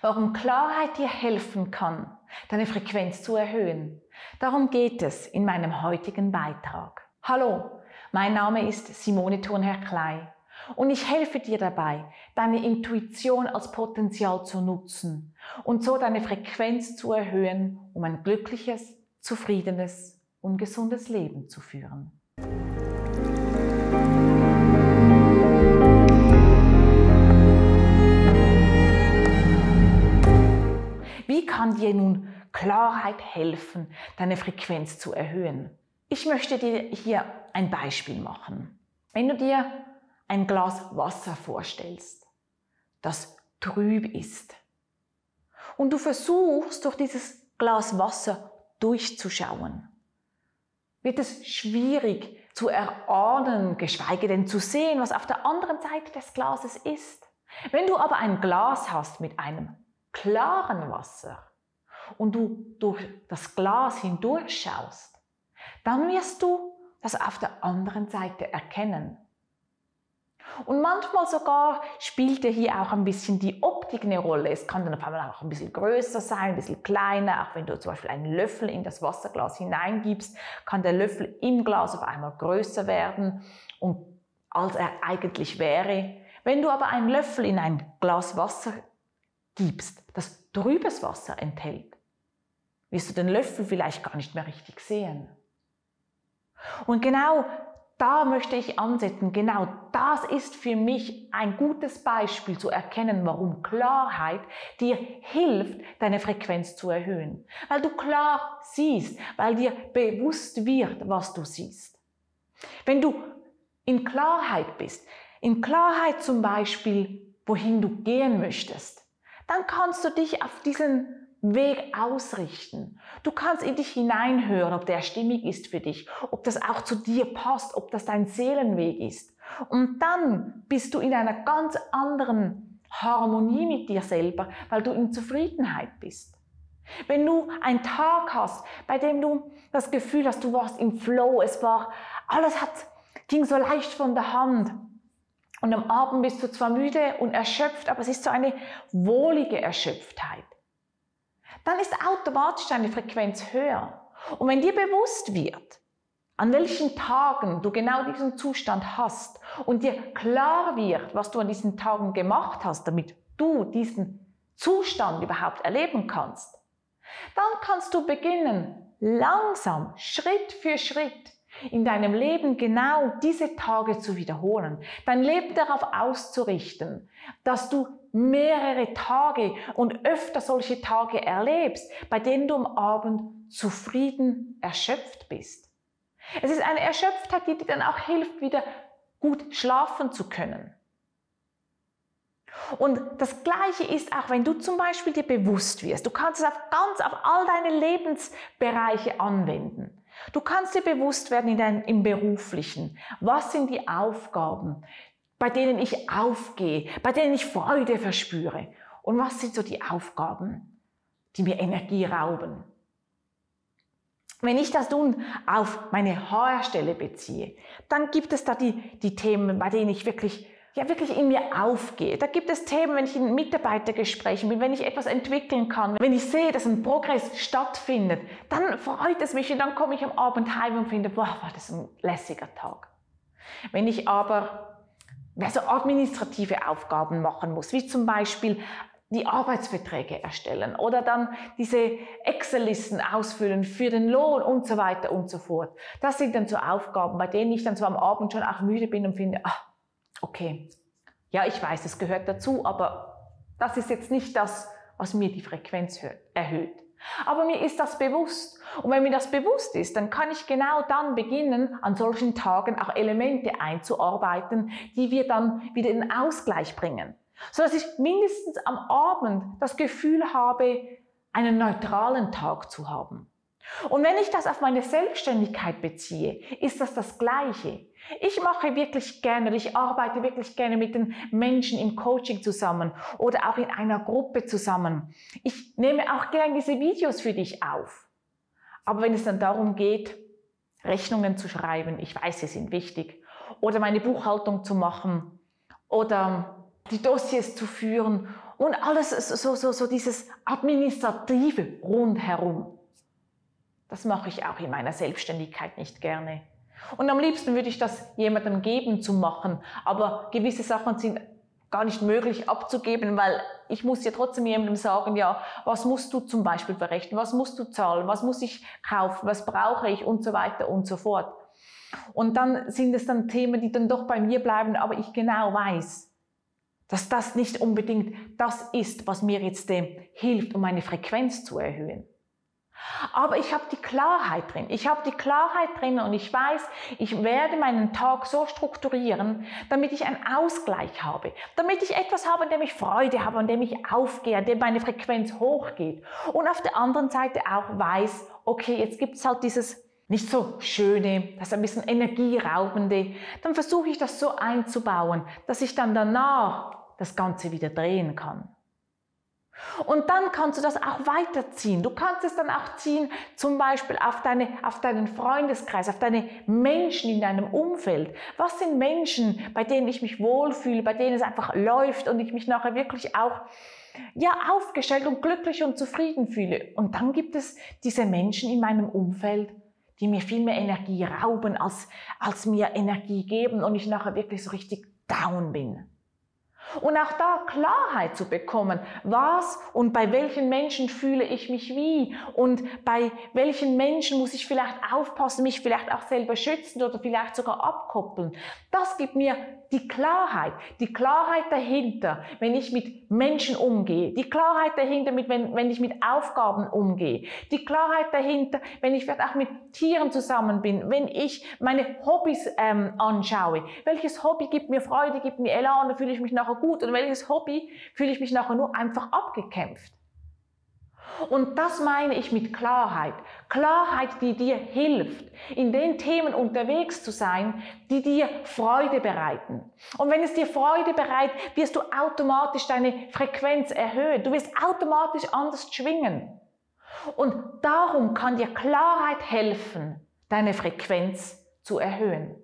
warum Klarheit dir helfen kann, deine Frequenz zu erhöhen. Darum geht es in meinem heutigen Beitrag. Hallo, mein Name ist Simone Thurnherr-Klei und ich helfe dir dabei, deine Intuition als Potenzial zu nutzen und so deine Frequenz zu erhöhen, um ein glückliches, zufriedenes und gesundes Leben zu führen. Kann dir nun Klarheit helfen, deine Frequenz zu erhöhen? Ich möchte dir hier ein Beispiel machen. Wenn du dir ein Glas Wasser vorstellst, das trüb ist, und du versuchst durch dieses Glas Wasser durchzuschauen, wird es schwierig zu erahnen, geschweige denn zu sehen, was auf der anderen Seite des Glases ist. Wenn du aber ein Glas hast mit einem klaren Wasser und du durch das Glas hindurchschaust, dann wirst du das auf der anderen Seite erkennen. Und manchmal sogar spielt ja hier auch ein bisschen die Optik eine Rolle. Es kann dann auf einmal auch ein bisschen größer sein, ein bisschen kleiner. Auch wenn du zum Beispiel einen Löffel in das Wasserglas hineingibst, kann der Löffel im Glas auf einmal größer werden, als er eigentlich wäre. Wenn du aber einen Löffel in ein Glas Wasser gibst, das trübes Wasser enthält, wirst du den Löffel vielleicht gar nicht mehr richtig sehen. Und genau da möchte ich ansetzen. Genau das ist für mich ein gutes Beispiel zu erkennen, warum Klarheit dir hilft, deine Frequenz zu erhöhen. Weil du klar siehst, weil dir bewusst wird, was du siehst. Wenn du in Klarheit bist, in Klarheit zum Beispiel, wohin du gehen möchtest, dann kannst du dich auf diesen Weg ausrichten. Du kannst in dich hineinhören, ob der stimmig ist für dich, ob das auch zu dir passt, ob das dein Seelenweg ist. Und dann bist du in einer ganz anderen Harmonie mit dir selber, weil du in Zufriedenheit bist. Wenn du einen Tag hast, bei dem du das Gefühl hast, du warst im Flow, es war, alles hat, ging so leicht von der Hand. Und am Abend bist du zwar müde und erschöpft, aber es ist so eine wohlige Erschöpftheit dann ist automatisch deine Frequenz höher. Und wenn dir bewusst wird, an welchen Tagen du genau diesen Zustand hast und dir klar wird, was du an diesen Tagen gemacht hast, damit du diesen Zustand überhaupt erleben kannst, dann kannst du beginnen, langsam, Schritt für Schritt in deinem Leben genau diese Tage zu wiederholen, dein Leben darauf auszurichten, dass du mehrere Tage und öfter solche Tage erlebst, bei denen du am Abend zufrieden erschöpft bist. Es ist eine Erschöpftheit, die dir dann auch hilft, wieder gut schlafen zu können. Und das Gleiche ist auch, wenn du zum Beispiel dir bewusst wirst, du kannst es auf ganz, auf all deine Lebensbereiche anwenden. Du kannst dir bewusst werden in dein, im Beruflichen. Was sind die Aufgaben, bei denen ich aufgehe, bei denen ich Freude verspüre? Und was sind so die Aufgaben, die mir Energie rauben? Wenn ich das nun auf meine HR-Stelle beziehe, dann gibt es da die, die Themen, bei denen ich wirklich ja wirklich in mir aufgehe. Da gibt es Themen, wenn ich in Mitarbeitergesprächen bin, wenn ich etwas entwickeln kann, wenn ich sehe, dass ein Progress stattfindet, dann freut es mich und dann komme ich am Abend heim und finde, boah, war das ein lässiger Tag. Wenn ich aber so administrative Aufgaben machen muss, wie zum Beispiel die Arbeitsverträge erstellen oder dann diese Excel-Listen ausfüllen für den Lohn und so weiter und so fort. Das sind dann so Aufgaben, bei denen ich dann so am Abend schon auch müde bin und finde, ach, okay, ja, ich weiß, es gehört dazu, aber das ist jetzt nicht das, was mir die Frequenz erhöht. Aber mir ist das bewusst. Und wenn mir das bewusst ist, dann kann ich genau dann beginnen, an solchen Tagen auch Elemente einzuarbeiten, die wir dann wieder in Ausgleich bringen. So dass ich mindestens am Abend das Gefühl habe, einen neutralen Tag zu haben. Und wenn ich das auf meine Selbstständigkeit beziehe, ist das das Gleiche. Ich mache wirklich gerne, ich arbeite wirklich gerne mit den Menschen im Coaching zusammen oder auch in einer Gruppe zusammen. Ich nehme auch gerne diese Videos für dich auf. Aber wenn es dann darum geht, Rechnungen zu schreiben, ich weiß, sie sind wichtig, oder meine Buchhaltung zu machen oder die Dossiers zu führen und alles so, so, so dieses administrative rundherum. Das mache ich auch in meiner Selbstständigkeit nicht gerne. Und am liebsten würde ich das jemandem geben zu machen, aber gewisse Sachen sind gar nicht möglich abzugeben, weil ich muss ja trotzdem jemandem sagen, ja, was musst du zum Beispiel berechnen, was musst du zahlen, was muss ich kaufen, was brauche ich? Und so weiter und so fort. Und dann sind es dann Themen, die dann doch bei mir bleiben, aber ich genau weiß, dass das nicht unbedingt das ist, was mir jetzt äh, hilft, um meine Frequenz zu erhöhen. Aber ich habe die Klarheit drin. Ich habe die Klarheit drin und ich weiß, ich werde meinen Tag so strukturieren, damit ich einen Ausgleich habe, damit ich etwas habe, an dem ich Freude habe, an dem ich aufgehe, an dem meine Frequenz hochgeht. Und auf der anderen Seite auch weiß, okay, jetzt gibt es halt dieses nicht so schöne, das ein bisschen energieraubende. Dann versuche ich das so einzubauen, dass ich dann danach das Ganze wieder drehen kann. Und dann kannst du das auch weiterziehen. Du kannst es dann auch ziehen, zum Beispiel auf, deine, auf deinen Freundeskreis, auf deine Menschen in deinem Umfeld. Was sind Menschen, bei denen ich mich wohlfühle, bei denen es einfach läuft und ich mich nachher wirklich auch ja, aufgestellt und glücklich und zufrieden fühle. Und dann gibt es diese Menschen in meinem Umfeld, die mir viel mehr Energie rauben, als, als mir Energie geben und ich nachher wirklich so richtig down bin. Und auch da Klarheit zu bekommen, was und bei welchen Menschen fühle ich mich wie und bei welchen Menschen muss ich vielleicht aufpassen, mich vielleicht auch selber schützen oder vielleicht sogar abkoppeln. Das gibt mir die Klarheit, die Klarheit dahinter, wenn ich mit Menschen umgehe, die Klarheit dahinter, wenn, wenn ich mit Aufgaben umgehe, die Klarheit dahinter, wenn ich vielleicht auch mit Tieren zusammen bin, wenn ich meine Hobbys ähm, anschaue. Welches Hobby gibt mir Freude, gibt mir Elan, da fühle ich mich nachher gut und welches Hobby fühle ich mich nachher nur einfach abgekämpft. Und das meine ich mit Klarheit. Klarheit, die dir hilft, in den Themen unterwegs zu sein, die dir Freude bereiten. Und wenn es dir Freude bereitet, wirst du automatisch deine Frequenz erhöhen. Du wirst automatisch anders schwingen. Und darum kann dir Klarheit helfen, deine Frequenz zu erhöhen.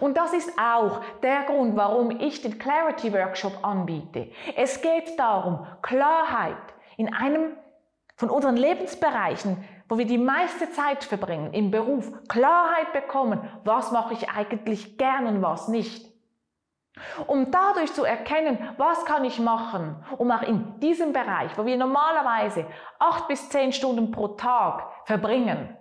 Und das ist auch der Grund, warum ich den Clarity Workshop anbiete. Es geht darum, Klarheit in einem von unseren Lebensbereichen, wo wir die meiste Zeit verbringen, im Beruf, Klarheit bekommen, was mache ich eigentlich gern und was nicht. Um dadurch zu erkennen, was kann ich machen, um auch in diesem Bereich, wo wir normalerweise acht bis zehn Stunden pro Tag verbringen,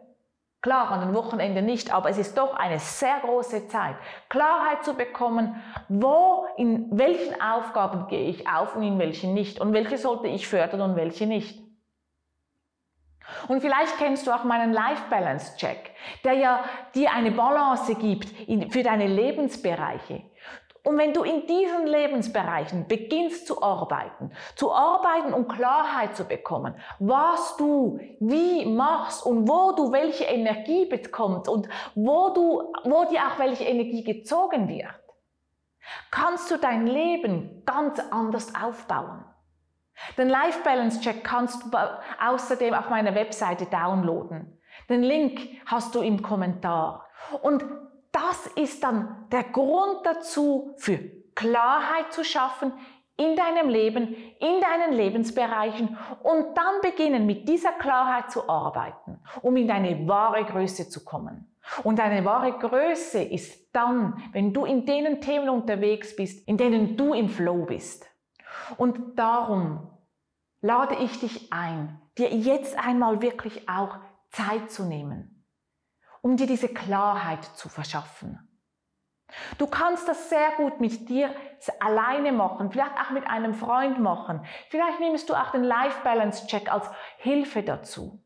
Klar, an den Wochenenden nicht, aber es ist doch eine sehr große Zeit, Klarheit zu bekommen, wo, in welchen Aufgaben gehe ich auf und in welchen nicht und welche sollte ich fördern und welche nicht. Und vielleicht kennst du auch meinen Life Balance Check, der ja dir eine Balance gibt für deine Lebensbereiche. Und wenn du in diesen Lebensbereichen beginnst zu arbeiten, zu arbeiten, um Klarheit zu bekommen, was du wie machst und wo du welche Energie bekommst und wo, du, wo dir auch welche Energie gezogen wird, kannst du dein Leben ganz anders aufbauen. Den Life Balance Check kannst du außerdem auf meiner Webseite downloaden. Den Link hast du im Kommentar. Und das ist dann der Grund dazu, für Klarheit zu schaffen in deinem Leben, in deinen Lebensbereichen und dann beginnen mit dieser Klarheit zu arbeiten, um in deine wahre Größe zu kommen. Und deine wahre Größe ist dann, wenn du in denen Themen unterwegs bist, in denen du im Flow bist. Und darum lade ich dich ein, dir jetzt einmal wirklich auch Zeit zu nehmen, um dir diese Klarheit zu verschaffen. Du kannst das sehr gut mit dir alleine machen, vielleicht auch mit einem Freund machen. Vielleicht nimmst du auch den Life Balance Check als Hilfe dazu.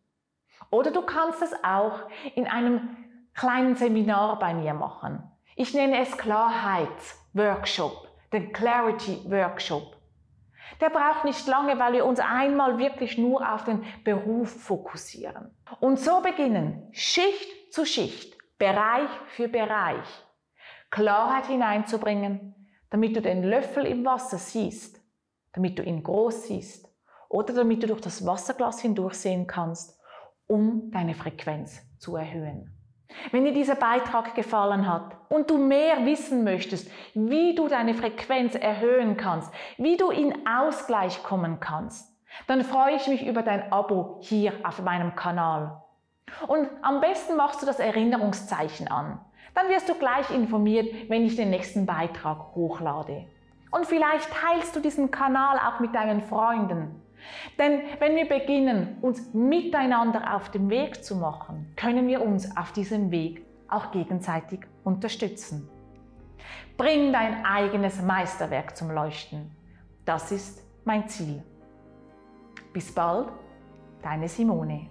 Oder du kannst es auch in einem kleinen Seminar bei mir machen. Ich nenne es Klarheitsworkshop, den Clarity Workshop. Der braucht nicht lange, weil wir uns einmal wirklich nur auf den Beruf fokussieren. Und so beginnen Schicht zu Schicht, Bereich für Bereich, Klarheit hineinzubringen, damit du den Löffel im Wasser siehst, damit du ihn groß siehst oder damit du durch das Wasserglas hindurchsehen kannst, um deine Frequenz zu erhöhen. Wenn dir dieser Beitrag gefallen hat und du mehr wissen möchtest, wie du deine Frequenz erhöhen kannst, wie du in Ausgleich kommen kannst, dann freue ich mich über dein Abo hier auf meinem Kanal. Und am besten machst du das Erinnerungszeichen an. Dann wirst du gleich informiert, wenn ich den nächsten Beitrag hochlade. Und vielleicht teilst du diesen Kanal auch mit deinen Freunden. Denn wenn wir beginnen, uns miteinander auf den Weg zu machen, können wir uns auf diesem Weg auch gegenseitig unterstützen. Bring dein eigenes Meisterwerk zum Leuchten. Das ist mein Ziel. Bis bald, deine Simone.